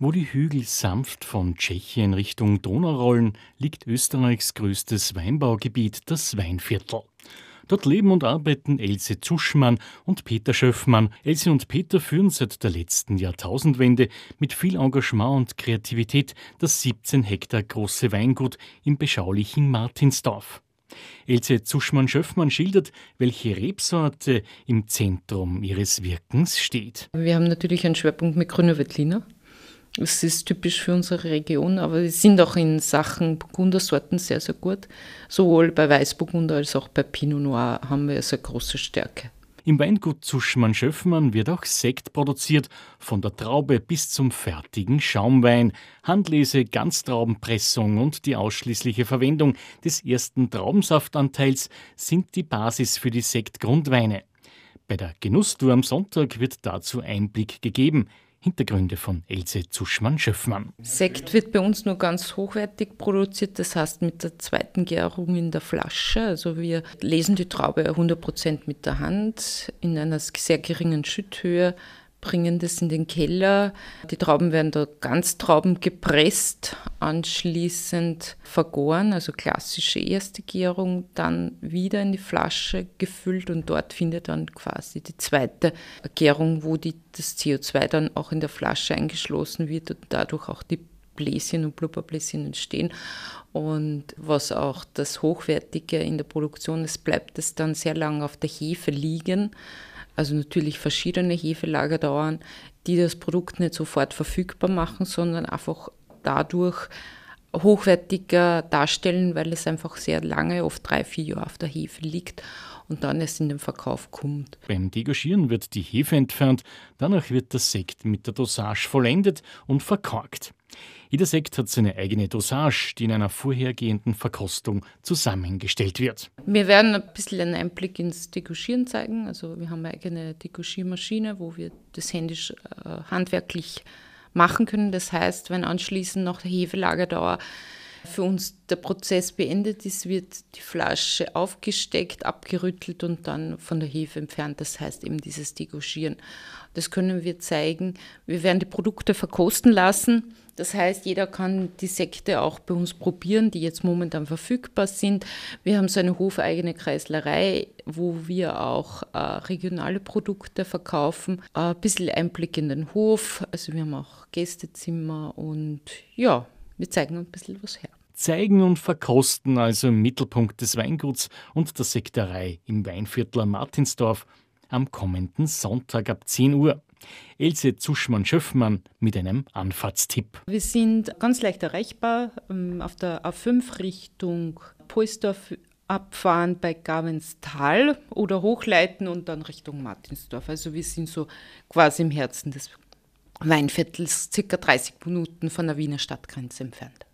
Wo die Hügel sanft von Tschechien Richtung Donau rollen, liegt Österreichs größtes Weinbaugebiet, das Weinviertel. Dort leben und arbeiten Else Zuschmann und Peter Schöffmann. Else und Peter führen seit der letzten Jahrtausendwende mit viel Engagement und Kreativität das 17 Hektar große Weingut im beschaulichen Martinsdorf. Else Zuschmann-Schöffmann schildert, welche Rebsorte im Zentrum ihres Wirkens steht. Wir haben natürlich einen Schwerpunkt mit Grüner Veltliner. Es ist typisch für unsere Region, aber wir sind auch in Sachen Burgundersorten sehr, sehr gut. Sowohl bei Weißburgunder als auch bei Pinot Noir haben wir sehr große Stärke. Im Weingut Zuschmann-Schöffmann wird auch Sekt produziert, von der Traube bis zum fertigen Schaumwein. Handlese, Ganztraubenpressung und die ausschließliche Verwendung des ersten Traubensaftanteils sind die Basis für die Sektgrundweine. Bei der Genusstour am Sonntag wird dazu Einblick gegeben. Hintergründe von Else Zuschmann-Schöffmann. Sekt wird bei uns nur ganz hochwertig produziert, das heißt mit der zweiten Gärung in der Flasche. Also wir lesen die Traube 100% mit der Hand in einer sehr geringen Schütthöhe bringen das in den Keller. Die Trauben werden da ganz Trauben gepresst, anschließend vergoren, also klassische erste Gärung, dann wieder in die Flasche gefüllt und dort findet dann quasi die zweite Gärung, wo die, das CO2 dann auch in der Flasche eingeschlossen wird und dadurch auch die Bläschen und Blubberbläschen entstehen. Und was auch das Hochwertige in der Produktion ist, bleibt es dann sehr lange auf der Hefe liegen also natürlich verschiedene Hefelager dauern, die das Produkt nicht sofort verfügbar machen, sondern einfach dadurch hochwertiger darstellen, weil es einfach sehr lange, oft drei, vier Jahre auf der Hefe liegt und dann erst in den Verkauf kommt. Beim Degorgieren wird die Hefe entfernt, danach wird der Sekt mit der Dosage vollendet und verkorkt. Jeder Sekt hat seine eigene Dosage, die in einer vorhergehenden Verkostung zusammengestellt wird. Wir werden ein bisschen einen Einblick ins Degorgieren zeigen. Also wir haben eine eigene Degorgiermaschine, wo wir das händisch äh, handwerklich machen können. Das heißt, wenn anschließend nach der Hefelagerdauer für uns der Prozess beendet ist, wird die Flasche aufgesteckt, abgerüttelt und dann von der Hefe entfernt. Das heißt eben dieses Degorgieren. Das können wir zeigen. Wir werden die Produkte verkosten lassen. Das heißt, jeder kann die Sekte auch bei uns probieren, die jetzt momentan verfügbar sind. Wir haben so eine hofeigene Kreislerei, wo wir auch äh, regionale Produkte verkaufen. Äh, ein bisschen Einblick in den Hof. Also wir haben auch Gästezimmer und ja, wir zeigen ein bisschen was her. Zeigen und verkosten also im Mittelpunkt des Weinguts und der Sekterei im Weinviertel Martinsdorf am kommenden Sonntag ab 10 Uhr. Else Zuschmann-Schöffmann mit einem Anfahrtstipp. Wir sind ganz leicht erreichbar ähm, auf der A5 Richtung Polsdorf abfahren bei Gavenstal oder hochleiten und dann Richtung Martinsdorf. Also wir sind so quasi im Herzen des Weinviertels, circa 30 Minuten von der Wiener Stadtgrenze entfernt.